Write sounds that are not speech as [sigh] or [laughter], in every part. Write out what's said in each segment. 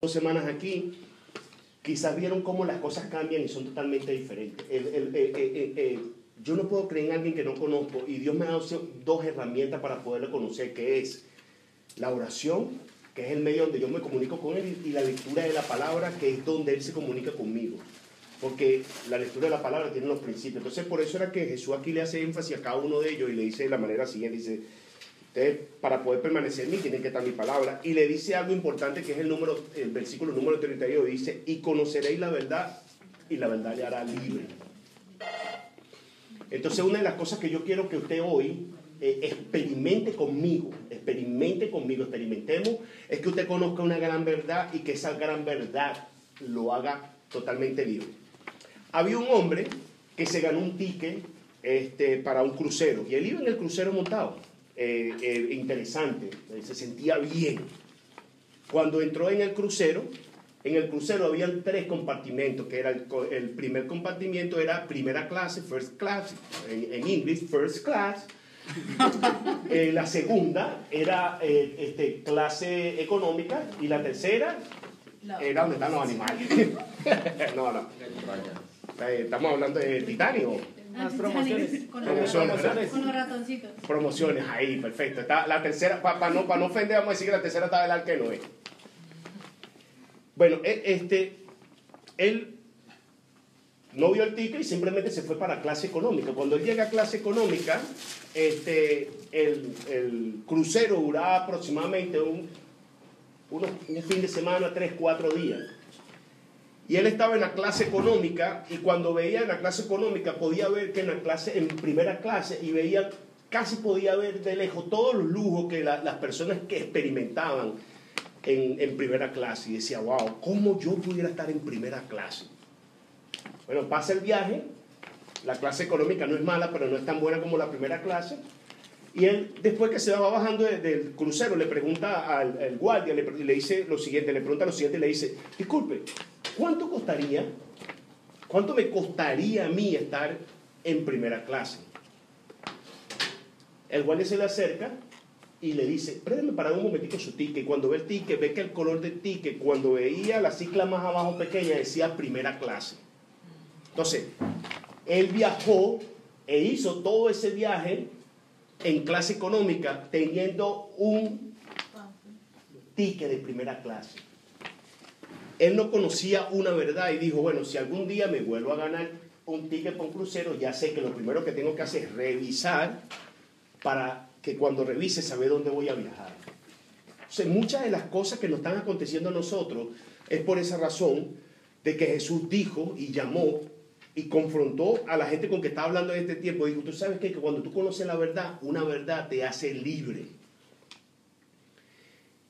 dos semanas aquí, quizás vieron cómo las cosas cambian y son totalmente diferentes. Yo no puedo creer en alguien que no conozco y Dios me ha dado dos herramientas para poderlo conocer, que es la oración, que es el medio donde yo me comunico con Él, y la lectura de la palabra, que es donde Él se comunica conmigo. Porque la lectura de la palabra tiene los principios. Entonces, por eso era que Jesús aquí le hace énfasis a cada uno de ellos y le dice de la manera siguiente, dice, ustedes para poder permanecer en mí tienen que estar mi palabra. Y le dice algo importante que es el, número, el versículo número 32, dice, y conoceréis la verdad y la verdad le hará libre. Entonces, una de las cosas que yo quiero que usted hoy eh, experimente conmigo, experimente conmigo, experimentemos, es que usted conozca una gran verdad y que esa gran verdad lo haga totalmente libre. Había un hombre que se ganó un ticket este, para un crucero y él iba en el crucero montado. Eh, eh, interesante, eh, se sentía bien. Cuando entró en el crucero, en el crucero habían tres compartimentos, que era el, el primer compartimiento era primera clase, first class, en, en inglés, first class. [laughs] Eh, la segunda era eh, este, clase económica y la tercera era donde están los animales. [laughs] no, no. Eh, estamos hablando de Titanio. Las promociones. Con Promociones, los, ¿verdad? con los ratoncitos. Promociones, ahí, perfecto. Está la tercera, para no, pa no ofender, vamos a decir que la tercera está del arque de Noé. Bueno, e- este, él no vio el ticket y simplemente se fue para clase económica. Cuando él llega a clase económica, este, el, el crucero duraba aproximadamente un, unos- un fin de semana, tres, cuatro días. Y él estaba en la clase económica y cuando veía en la clase económica podía ver que en la clase, en primera clase, y veía, casi podía ver de lejos todos los lujos que la- las personas que experimentaban en, en primera clase. Y decía, wow, ¿cómo yo pudiera estar en primera clase? Bueno, pasa el viaje, la clase económica no es mala, pero no es tan buena como la primera clase. Y él, después que se va bajando de- del crucero, le pregunta al, al guardia, le, le dice lo siguiente, le pregunta lo siguiente, le dice, disculpe, ¿cuánto costaría, cuánto me costaría a mí estar en primera clase? El guardia se le acerca y le dice, préstame para un momentito su ticket. Cuando ve el ticket, ve que el color del ticket, cuando veía la cicla más abajo pequeña, decía primera clase. Entonces, él viajó e hizo todo ese viaje en clase económica teniendo un ticket de primera clase. Él no conocía una verdad y dijo, bueno, si algún día me vuelvo a ganar un ticket para un crucero, ya sé que lo primero que tengo que hacer es revisar para que cuando revise saber dónde voy a viajar. O sea, muchas de las cosas que nos están aconteciendo a nosotros es por esa razón de que Jesús dijo y llamó y confrontó a la gente con que estaba hablando en este tiempo. Dijo, tú sabes que cuando tú conoces la verdad, una verdad te hace libre.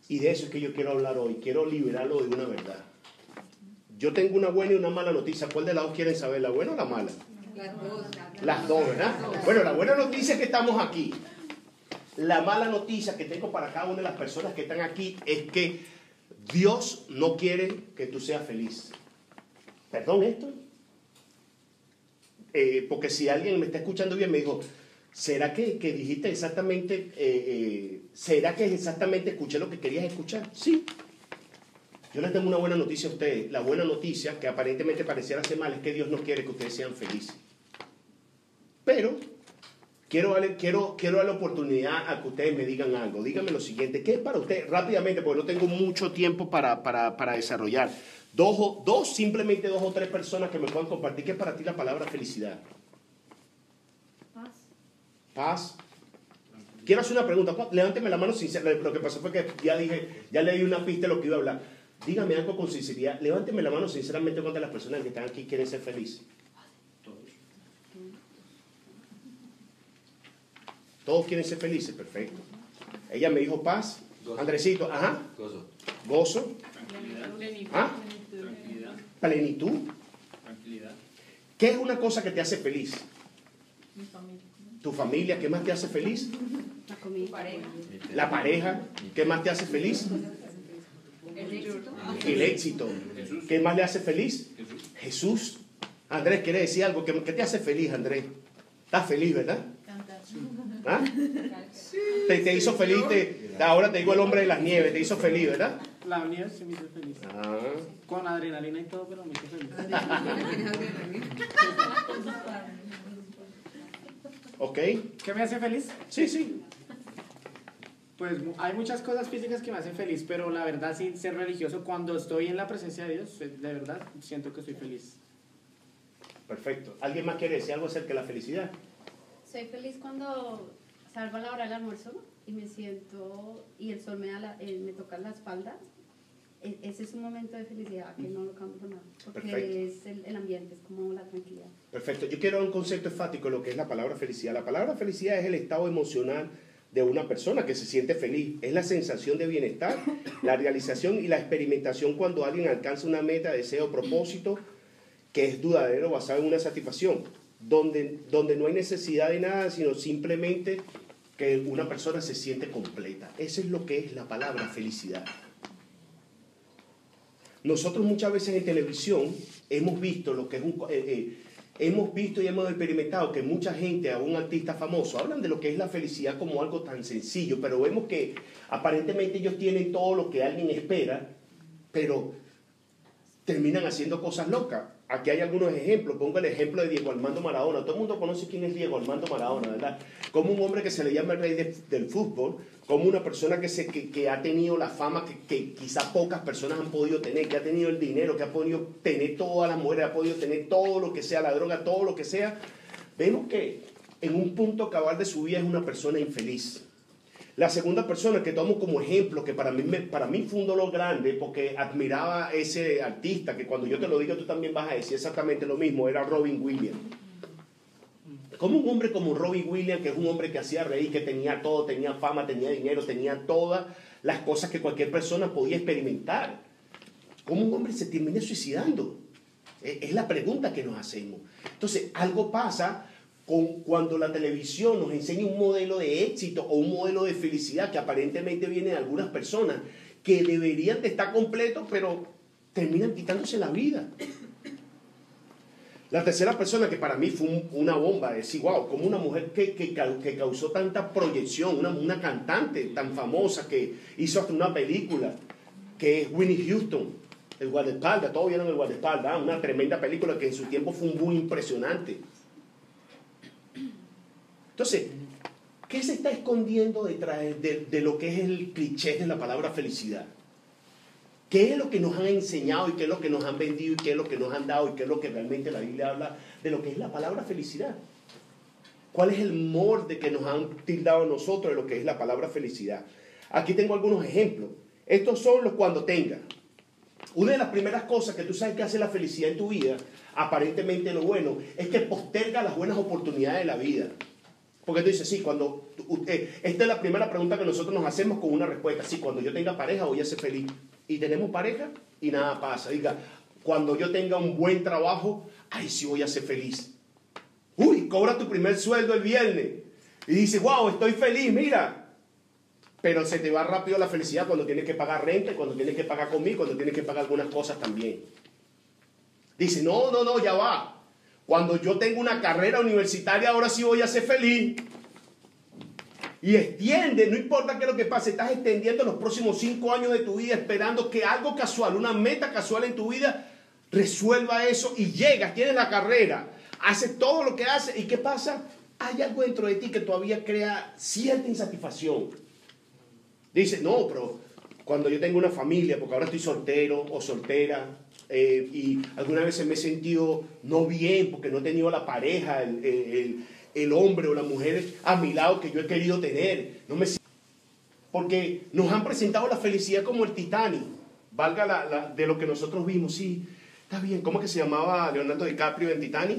Y de eso es que yo quiero hablar hoy. Quiero liberarlo de una verdad. Yo tengo una buena y una mala noticia. ¿Cuál de las dos quieren saber? ¿La buena o la mala? Las dos, ¿verdad? Bueno, la buena noticia es que estamos aquí. La mala noticia que tengo para cada una de las personas que están aquí es que Dios no quiere que tú seas feliz. ¿Perdón esto? Eh, porque si alguien me está escuchando bien, me dijo, ¿será que, que dijiste exactamente, eh, eh, ¿será que exactamente escuché lo que querías escuchar? Sí. Yo les tengo una buena noticia a ustedes. La buena noticia, que aparentemente pareciera ser mal, es que Dios no quiere que ustedes sean felices. Pero quiero darle, quiero, quiero dar la oportunidad a que ustedes me digan algo. Díganme lo siguiente. ¿Qué es para usted? Rápidamente, porque no tengo mucho tiempo para, para, para desarrollar. Dos, o- dos, simplemente dos o tres personas que me puedan compartir. ¿Qué es para ti la palabra felicidad? Paz. Paz. Quiero hacer una pregunta. ¿Cuál- Levánteme la mano sincera. Lo que pasó fue que ya dije, ya le di una pista de lo que iba a hablar. Dígame algo con sinceridad. Levánteme la mano sinceramente cuántas de las personas que están aquí quieren ser felices. Todos quieren ser felices, perfecto. Ella me dijo paz. Gozo. Andresito, ajá. Gozo. Gozo. ¿Ah? Tranquilidad. Plenitud. Tranquilidad. ¿Qué es una cosa que te hace feliz? Mi familia. ¿Tu familia? ¿Qué más te hace feliz? La comida. ¿La pareja? ¿Qué más te hace feliz? El éxito. El éxito. ¿Qué más le hace feliz? Jesús. Andrés, ¿quiere decir algo? ¿Qué, te hace feliz, Andrés? ¿Estás feliz, verdad? ¿Ah? Te, te hizo feliz, te- ahora te digo el hombre de las nieves, te hizo feliz, ¿verdad? La unidad sí me hizo feliz. Ah, Con adrenalina y todo, pero me hizo feliz. ok. ¿Qué me hace feliz? Sí, sí. Pues hay muchas cosas físicas que me hacen feliz, pero la verdad, sin ser religioso, cuando estoy en la presencia de Dios, eh, de verdad, siento que estoy feliz. Perfecto. ¿Alguien más quiere decir algo acerca de la felicidad? Soy feliz cuando salgo a la hora del almuerzo y me siento y el sol me, da la- eh, me toca la espalda. E- Ese es un momento de felicidad que no lo cambio por nada. Porque Perfecto. es el, el ambiente, es como la tranquilidad. Perfecto. Yo quiero un concepto enfático de lo que es la palabra felicidad. La palabra felicidad es el estado emocional de una persona que se siente feliz. Es la sensación de bienestar, la realización y la experimentación cuando alguien alcanza una meta, deseo, propósito que es dudadero basado en una satisfacción, donde, donde no hay necesidad de nada, sino simplemente que una persona se siente completa. Eso es lo que es la palabra felicidad. Nosotros muchas veces en televisión hemos visto lo que es un... eh, eh, hemos visto y hemos experimentado que mucha gente, a un artista famoso, hablan de lo que es la felicidad como algo tan sencillo, pero vemos que aparentemente ellos tienen todo lo que alguien espera, pero terminan haciendo cosas locas. Aquí hay algunos ejemplos. Pongo el ejemplo de Diego Armando Maradona. Todo el mundo conoce quién es Diego Armando Maradona, ¿verdad? Como un hombre que se le llama el rey de- del fútbol, como una persona que, se, que ha tenido la fama que, que quizá pocas personas han podido tener, que ha tenido el dinero, que ha podido tener todas las mujeres, ha podido tener todo lo que sea, la droga, todo lo que sea. Vemos que en un punto cabal de su vida es una persona infeliz. La segunda persona que tomo como ejemplo, que para mí, para mí fue un dolor grande, porque admiraba ese artista, que cuando yo te lo diga tú también vas a decir exactamente lo mismo, era Robin Williams. Como un hombre como Robin Williams, que es un hombre que hacía reír, que tenía todo, tenía fama, tenía dinero, tenía todas las cosas que cualquier persona podía experimentar. ¿Cómo un hombre se termina suicidando? Eh, Es la pregunta que nos hacemos. Entonces, algo pasa con cuando la televisión nos enseña un modelo de éxito o un modelo de felicidad que aparentemente viene de algunas personas que deberían de estar completos, pero terminan quitándose la vida. La tercera persona que para mí fue un- una bomba, decir, wow, como una mujer que, que causó tanta proyección, una, una cantante tan famosa que hizo hasta una película, que es Winnie Houston, el guardaespaldas, todos vieron el guardaespaldas, ah, una tremenda película que en su tiempo fue un boom impresionante. Entonces, ¿qué se está escondiendo detrás de, lo que es el cliché de la palabra felicidad? ¿Qué es lo que nos han enseñado y qué es lo que nos han vendido y qué es lo que nos han dado y qué es lo que realmente la Biblia habla de lo que es la palabra felicidad? ¿Cuál es el molde que nos han tildado nosotros de lo que es la palabra felicidad? Aquí tengo algunos ejemplos. Estos son los cuando tenga. Una de las primeras cosas que tú sabes que hace la felicidad en tu vida, aparentemente lo bueno, es que posterga las buenas oportunidades de la vida. Porque tú dices, sí, cuando... usted- esta es la primera pregunta que nosotros nos hacemos con una respuesta. Sí, cuando yo tenga pareja voy a ser feliz. Y tenemos pareja y nada pasa. Diga, cuando yo tenga un buen trabajo, ay, sí voy a ser feliz. Uy, cobra tu primer sueldo el viernes. Y dices, wow, estoy feliz, mira. Pero se te va rápido la felicidad cuando tienes que pagar renta, cuando tienes que pagar conmigo, cuando tienes que pagar algunas cosas también. Dice, no, no, no, ya va. Cuando yo tengo una carrera universitaria, ahora sí voy a ser feliz. Y extiende, no importa qué es lo que pase, estás extendiendo los próximos cinco años de tu vida esperando que algo casual, una meta casual en tu vida, resuelva eso y llegas, tienes la carrera, haces todo lo que haces y ¿qué pasa? Hay algo dentro de ti que todavía crea cierta insatisfacción. Dice, no, pero cuando yo tengo una familia, porque ahora estoy soltero o soltera, eh, y algunas veces me he sentido no bien porque no he tenido la pareja, el, el- el- hombre o la mujer a mi lado que yo he querido tener. No me porque nos han presentado la felicidad como el Titanic, valga la, la- de lo que nosotros vimos, sí, está bien. ¿Cómo que se llamaba Leonardo DiCaprio en Titanic?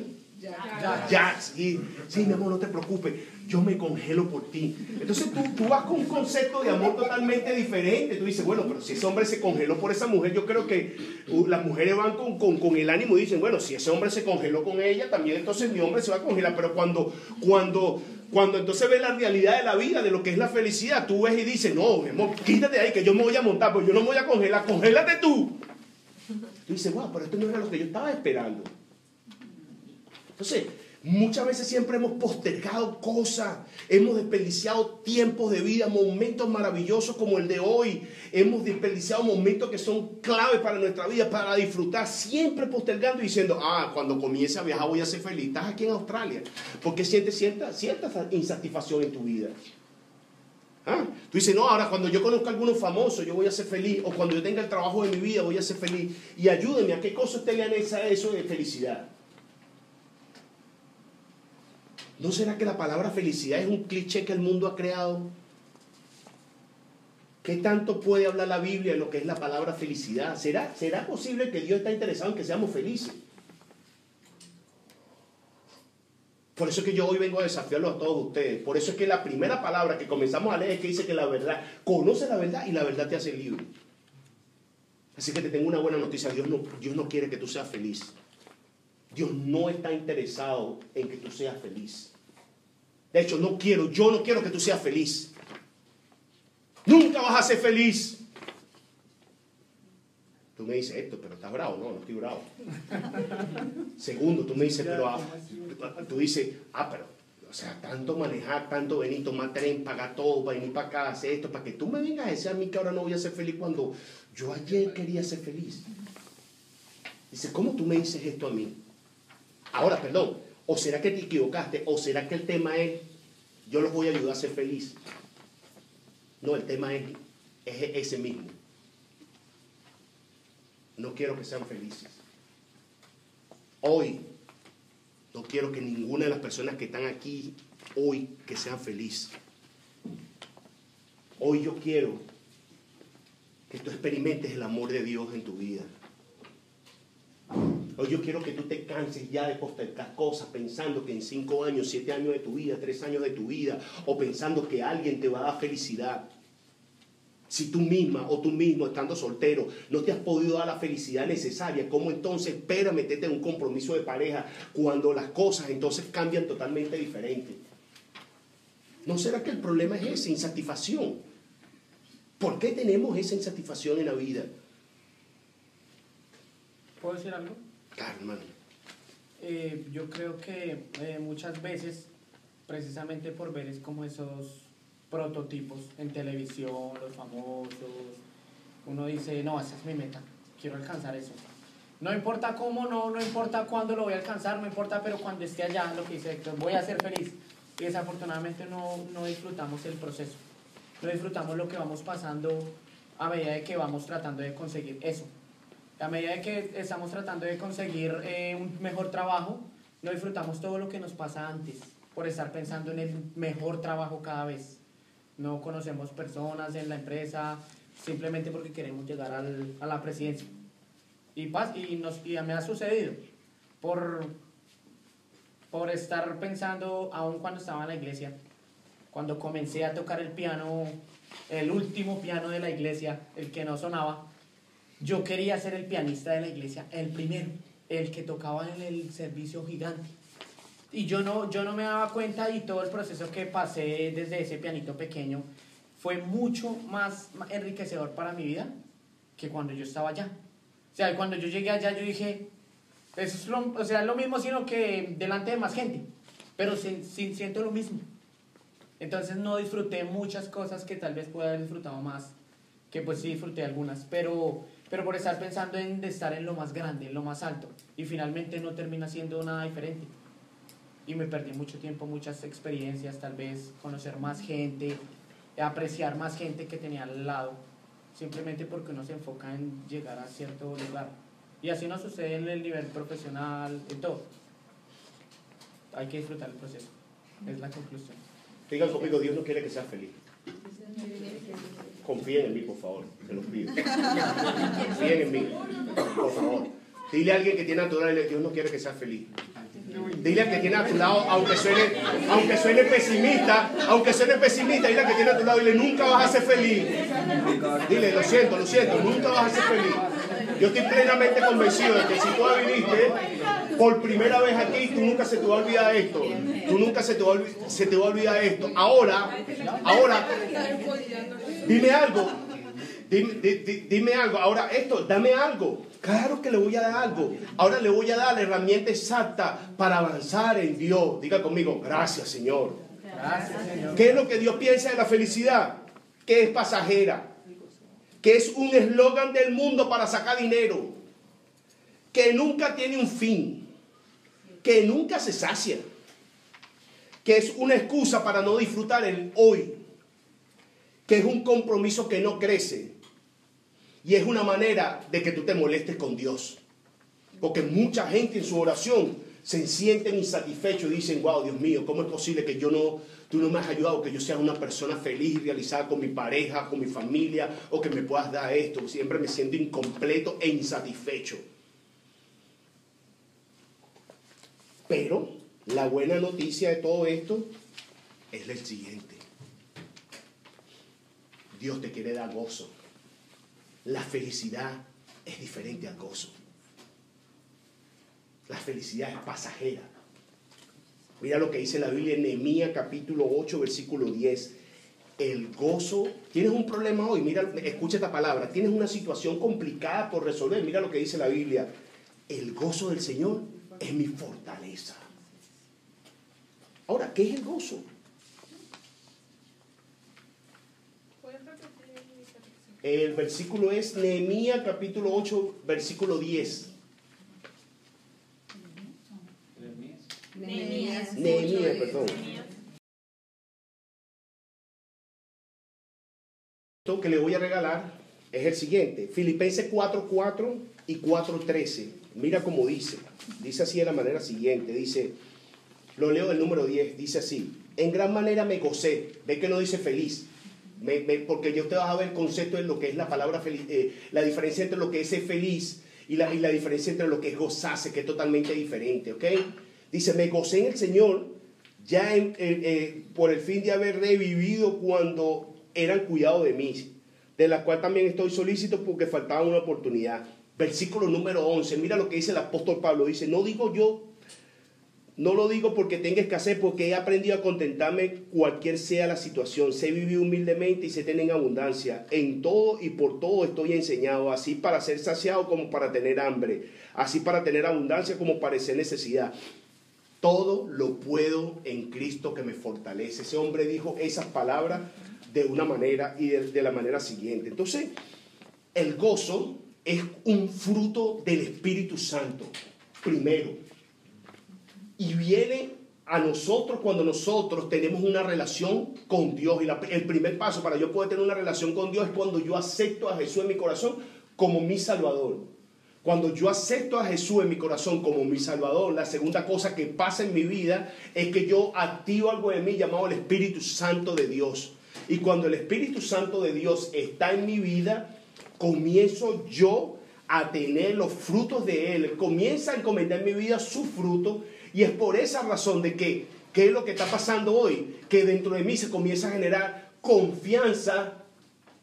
Jack, sí, sí, mi amor, no te preocupes, yo me congelo por ti. Entonces tú, tú vas con un concepto de amor totalmente diferente. Tú dices, bueno, pero si ese hombre se congeló por esa mujer, yo creo que uh, las mujeres van con, con- con el ánimo y dicen, bueno, si ese hombre se congeló con ella, también entonces mi hombre se va a congelar. Pero cuando, cuando, cuando entonces ves la realidad de la vida, de lo que es la felicidad, tú ves y dices, no, mi amor, quítate ahí, que yo me voy a montar, pues yo no me voy a congelar, congélate tú. Tú dices, wow, pero esto no era lo que yo estaba esperando. Entonces, Muchas veces siempre hemos postergado cosas, hemos desperdiciado tiempos de vida, momentos maravillosos como el de hoy, hemos desperdiciado momentos que son clave para nuestra vida, para disfrutar, siempre postergando y diciendo, ah, cuando comience a viajar voy a ser feliz. Estás aquí en Australia, porque sientes cierta, cierta insatisfacción en tu vida. ¿Ah? Tú dices, no, ahora cuando yo conozca a alguno famoso yo voy a ser feliz, o cuando yo tenga el trabajo de mi vida voy a ser feliz. Y ayúdeme, ¿a qué cosa usted le anexa eso de felicidad? ¿No será que la palabra felicidad es un cliché que el mundo ha creado? ¿Qué tanto puede hablar la Biblia de lo que es la palabra felicidad? ¿Será, ¿Será posible que Dios está interesado en que seamos felices? Por eso es que yo hoy vengo a desafiarlo a todos ustedes. Por eso es que la primera palabra que comenzamos a leer es que dice que la verdad, conoce la verdad y la verdad te hace libre. Así que te tengo una buena noticia. Dios no, Dios no quiere que tú seas feliz. Dios no está interesado en que tú seas feliz. De hecho, no quiero, yo no quiero que tú seas feliz. Nunca vas a ser feliz. Tú me dices esto, pero estás bravo. No, no estoy bravo. Segundo, tú me dices, pero ah, tú dices, ah, pero, o sea, tanto manejar, tanto venir, tomar tren, pagar todo, venir para acá, hacer esto, para que tú me vengas a decir a mí que ahora no voy a ser feliz cuando yo ayer quería ser feliz. Dice, ¿cómo tú me dices esto a mí? Ahora, perdón, o será que te equivocaste, o será que el tema es, yo los voy a ayudar a ser feliz. No, el tema es, es ese mismo. No quiero que sean felices. Hoy, no quiero que ninguna de las personas que están aquí hoy que sean felices. Hoy yo quiero que tú experimentes el amor de Dios en tu vida. Hoy yo quiero que tú te canses ya de postergar cosas pensando que en cinco años, siete años de tu vida, tres años de tu vida, o pensando que alguien te va a dar felicidad. Si tú misma o tú mismo estando soltero no te has podido dar la felicidad necesaria, ¿cómo entonces espera meterte en un compromiso de pareja cuando las cosas entonces cambian totalmente diferente? ¿No será que el problema es esa insatisfacción? ¿Por qué tenemos esa insatisfacción en la vida? ¿Puedo decir algo? Eh, yo creo que eh, muchas veces, precisamente por ver es como esos prototipos en televisión, los famosos, uno dice, no, esa es mi meta, quiero alcanzar eso. No importa cómo, no, no importa cuándo lo voy a alcanzar, no importa, pero cuando esté allá, lo que dice voy a ser feliz. Y desafortunadamente no, no disfrutamos el proceso, no disfrutamos lo que vamos pasando a medida de que vamos tratando de conseguir eso a medida de que estamos tratando de conseguir eh, un mejor trabajo, no disfrutamos todo lo que nos pasa antes por estar pensando en el mejor trabajo cada vez. No conocemos personas en la empresa simplemente porque queremos llegar al, a la presidencia. Y, y, nos, y me ha sucedido por, por estar pensando, aún cuando estaba en la iglesia, cuando comencé a tocar el piano, el último piano de la iglesia, el que no sonaba, yo quería ser el pianista de la iglesia, el primero, el que tocaba en el servicio gigante. Y yo no, yo no me daba cuenta y todo el proceso que pasé desde ese pianito pequeño fue mucho más enriquecedor para mi vida que cuando yo estaba allá. O sea, cuando yo llegué allá yo dije, eso es lo, o sea, lo mismo sino que delante de más gente, pero sin, sin, siento lo mismo. Entonces no disfruté muchas cosas que tal vez pueda haber disfrutado más, que pues sí disfruté algunas, pero pero por estar pensando en estar en lo más grande, en lo más alto, y finalmente no termina siendo nada diferente. Y me perdí mucho tiempo, muchas experiencias, tal vez conocer más gente, apreciar más gente que tenía al lado, simplemente porque uno se enfoca en llegar a cierto lugar. Y así no sucede en el nivel profesional, en todo. Hay que disfrutar el proceso, es la conclusión. Digan conmigo, Dios no quiere que seas feliz. Confíen en mí, por favor, se los pido. Confíen en mí, por favor. Dile a alguien que tiene a tu lado, Dios no quiere que seas feliz. Dile al que tiene a tu lado, aunque suene, aunque suene pesimista, aunque suene pesimista, dile al que tiene a tu lado, dile, nunca vas a ser feliz. Dile, lo siento, lo siento, nunca vas a ser feliz. Yo estoy plenamente convencido de que si tú viniste por primera vez aquí, tú nunca se te va a olvidar esto. Tú nunca se te va se te va a olvidar esto. Ahora, ahora, Dime algo. Dime, di- di- dime algo. Ahora, esto, dame algo. Claro que le voy a dar algo. Ahora le voy a dar la herramienta exacta para avanzar en Dios. Diga conmigo, gracias Señor. Gracias, Señor. ¿Qué es lo que Dios piensa de la felicidad? Que es pasajera. Que es un eslogan del mundo para sacar dinero. Que nunca tiene un fin. Que nunca se sacia. Que es una excusa para no disfrutar el hoy. Que es un compromiso que no crece. Y es una manera de que tú te molestes con Dios. Porque mucha gente en su oración se sienten insatisfechos y dicen, wow, Dios mío, ¿cómo es posible que yo no, tú no me has ayudado, que yo sea una persona feliz y realizada con mi pareja, con mi familia, o que me puedas dar esto? Siempre me siento incompleto e insatisfecho. Pero la buena noticia de todo esto es el siguiente. Dios te quiere dar gozo. La felicidad es diferente al gozo. La felicidad es pasajera. Mira lo que dice la Biblia en Nehemías capítulo 8, versículo 10. El gozo, tienes un problema hoy, mira, escucha esta palabra, tienes una situación complicada por resolver, mira lo que dice la Biblia. El gozo del Señor es mi fortaleza. Ahora, ¿qué es el gozo? El versículo es Nehemías capítulo 8, versículo 10. Nehemías. Perdón. Esto que le voy a regalar es el siguiente. Filipenses 4, 4 y 4, 13. Mira cómo dice. Dice así de la manera siguiente. Dice, lo leo del número 10. Dice así. En gran manera me gocé. Ve que no dice feliz. Me- me- porque yo te vas a ver el concepto de lo que es la palabra feliz, eh, la diferencia entre lo que es ser feliz y la, y la diferencia entre lo que es gozarse, que es totalmente diferente, ¿ok? Dice, me gocé en el Señor ya en- eh, eh, por el fin de haber revivido cuando eran cuidado de mí, de la cual también estoy solícito porque faltaba una oportunidad. Versículo número 11, mira lo que dice el apóstol Pablo, dice, no digo yo no lo digo porque tenga escasez, porque he aprendido a contentarme cualquier sea la situación. Sé vivir humildemente y sé tener en abundancia. En todo y por todo estoy enseñado, así para ser saciado como para tener hambre, así para tener abundancia como para ser necesidad. Todo lo puedo en Cristo que me fortalece. Ese hombre dijo esas palabras de una manera y de, de la manera siguiente. Entonces, el gozo es un fruto del Espíritu Santo, primero y viene a nosotros cuando nosotros tenemos una relación con Dios. Y el primer paso para yo poder tener una relación con Dios es cuando yo acepto a Jesús en mi corazón como mi Salvador. Cuando yo acepto a Jesús en mi corazón como mi Salvador, la segunda cosa que pasa en mi vida es que yo activo algo de mí llamado el Espíritu Santo de Dios. Y cuando el Espíritu Santo de Dios está en mi vida, comienzo yo a tener los frutos de Él. Comienza a encomendar en mi vida su fruto. Y es por esa razón de que, ¿qué es lo que está pasando hoy? Que dentro de mí se comienza a generar confianza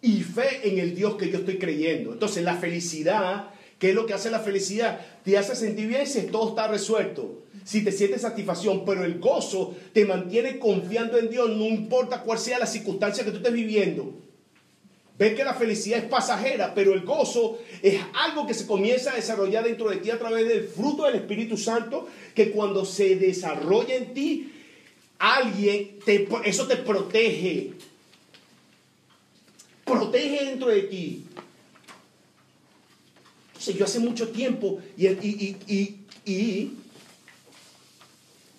y fe en el Dios que yo estoy creyendo. Entonces la felicidad, ¿qué es lo que hace la felicidad? Te hace sentir bien si todo está resuelto, si te sientes satisfacción, pero el gozo te mantiene confiando en Dios, no importa cuál sea la circunstancia que tú estés viviendo. Ves que la felicidad es pasajera, pero el gozo es algo que se comienza a desarrollar dentro de ti a través del fruto del Espíritu Santo, que cuando se desarrolla en ti, alguien, te, eso te protege. Protege dentro de ti. Entonces, yo hace mucho tiempo, y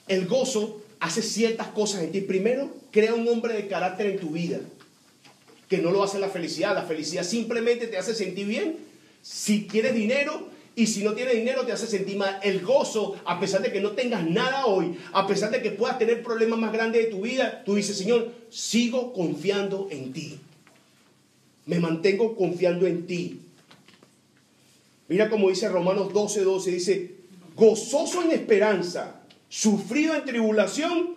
el gozo hace ciertas cosas en ti. Primero, crea un hombre de carácter en tu vida que no lo hace la felicidad. La felicidad simplemente te hace sentir bien si tienes dinero y si no tienes dinero te hace sentir mal. El gozo, a pesar de que no tengas nada hoy, a pesar de que puedas tener problemas más grandes de tu vida, tú dices, Señor, sigo confiando en ti. Me mantengo confiando en ti. Mira como dice Romanos 12, 12, dice, gozoso en esperanza, sufrido en tribulación,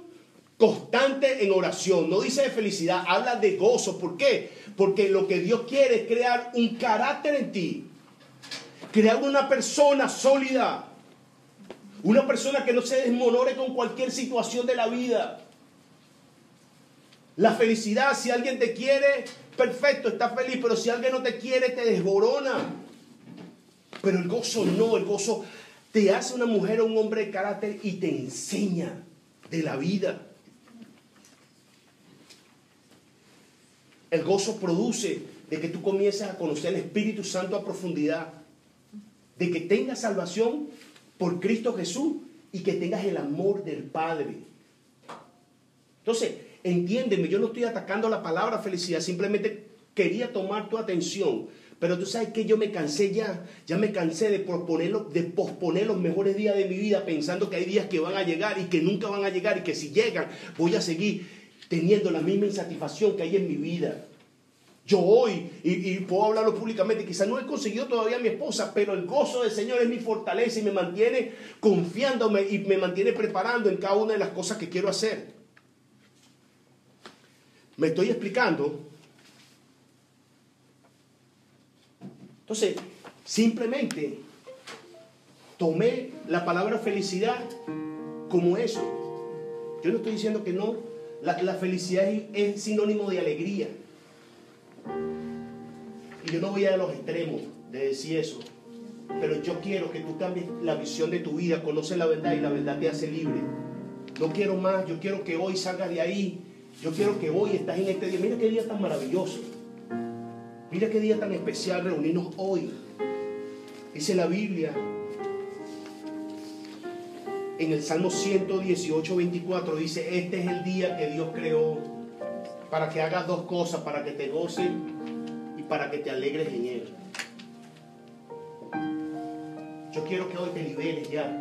constante en oración. No dice de felicidad, habla de gozo. ¿Por qué? Porque lo que Dios quiere es crear un carácter en ti. Crear una persona sólida. Una persona que no se desmonore con cualquier situación de la vida. La felicidad, si alguien te quiere, perfecto, estás feliz, pero si alguien no te quiere, te desborona. Pero el gozo no, el gozo te hace una mujer o un hombre de carácter y te enseña de la vida. El gozo produce de que tú comiences a conocer el Espíritu Santo a profundidad, de que tengas salvación por Cristo Jesús y que tengas el amor del Padre. Entonces, entiéndeme, yo no estoy atacando la palabra felicidad, simplemente quería tomar tu atención. Pero tú sabes que yo me cansé ya, ya me cansé de, de posponer los mejores días de mi vida pensando que hay días que van a llegar y que nunca van a llegar y que si llegan voy a seguir teniendo la misma insatisfacción que hay en mi vida. Yo hoy, y, puedo hablarlo públicamente, quizás no he conseguido todavía a mi esposa, pero el gozo del Señor es mi fortaleza y me mantiene confiándome y me mantiene preparando en cada una de las cosas que quiero hacer. ¿Me estoy explicando? Entonces, simplemente tomé la palabra felicidad como eso. Yo no estoy diciendo que no, la, felicidad es, sinónimo de alegría. Y yo no voy a los extremos de decir eso. Pero yo quiero que tú cambies la visión de tu vida, conoces la verdad y la verdad te hace libre. No quiero más, yo quiero que hoy salgas de ahí. Yo quiero que hoy estás en este día. Mira qué día tan maravilloso. Mira qué día tan especial reunirnos hoy. Dice la Biblia en el Salmo 118, 24, dice, este es el día que Dios creó para que hagas dos cosas, para que te goces y para que te alegres en Él. Yo quiero que hoy te liberes ya.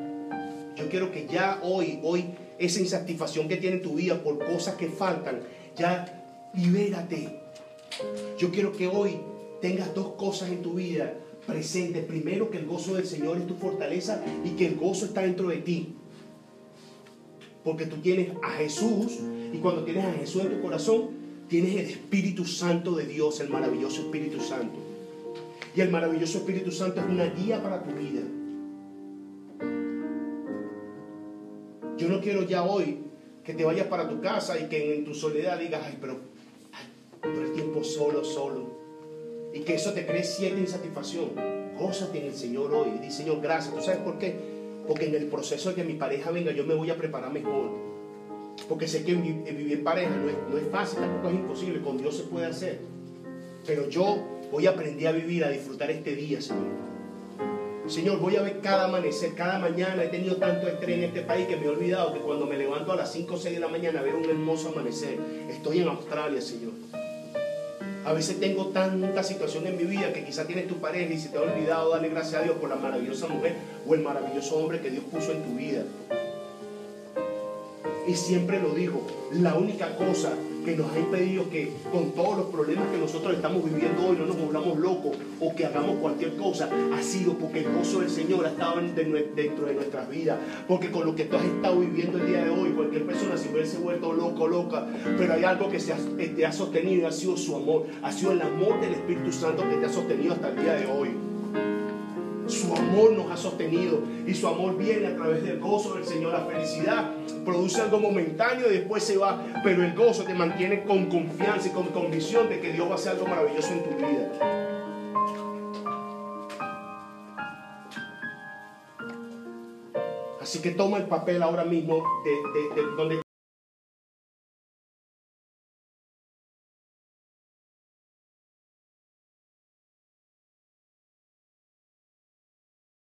Yo quiero que ya hoy, hoy, esa insatisfacción que tiene tu vida por cosas que faltan, ya libérate. Yo quiero que hoy tengas dos cosas en tu vida presentes. Primero, que el gozo del Señor es tu fortaleza y que el gozo está dentro de ti. Porque tú tienes a Jesús y cuando tienes a Jesús en tu corazón, tienes el Espíritu Santo de Dios, el maravilloso Espíritu Santo. Y el maravilloso Espíritu Santo es una guía para tu vida. Yo no quiero ya hoy que te vayas para tu casa y que en tu soledad digas, ay, pero todo el tiempo solo, solo. Y que eso te cree cierta insatisfacción. Gózate en el Señor hoy. Y di, Señor, gracias. ¿Tú sabes por qué? Porque en el proceso de que mi pareja venga, yo me voy a preparar mejor. Porque sé que vivir en pareja no es, no es fácil, tampoco es imposible, con Dios se puede hacer. Pero yo voy a aprender a vivir, a disfrutar este día, Señor. Señor, voy a ver cada amanecer, cada mañana. He tenido tanto estrés en este país que me he olvidado que cuando me levanto a las 5 o 6 de la mañana veo un hermoso amanecer. Estoy en Australia, Señor. A veces tengo tanta situación en mi vida que quizá tienes tu pareja y se te ha olvidado darle gracias a Dios por la maravillosa mujer o el maravilloso hombre que Dios puso en tu vida. Y siempre lo digo, la única cosa que nos ha impedido que con todos los problemas que nosotros estamos viviendo hoy no nos volvamos locos o que hagamos cualquier cosa, ha sido porque el gozo del Señor ha estado dentro de nuestras vidas. Porque con lo que tú has estado viviendo el día de hoy, cualquier persona se hubiese vuelto loco, loca, pero hay algo que te ha sostenido y ha sido su amor, ha sido el amor del Espíritu Santo que te ha sostenido hasta el día de hoy. Su amor nos ha sostenido y su amor viene a través del gozo del Señor. La felicidad produce algo momentáneo y después se va, pero el gozo te mantiene con confianza y con convicción de que Dios va a hacer algo maravilloso en tu vida. Así que toma el papel ahora mismo de, donde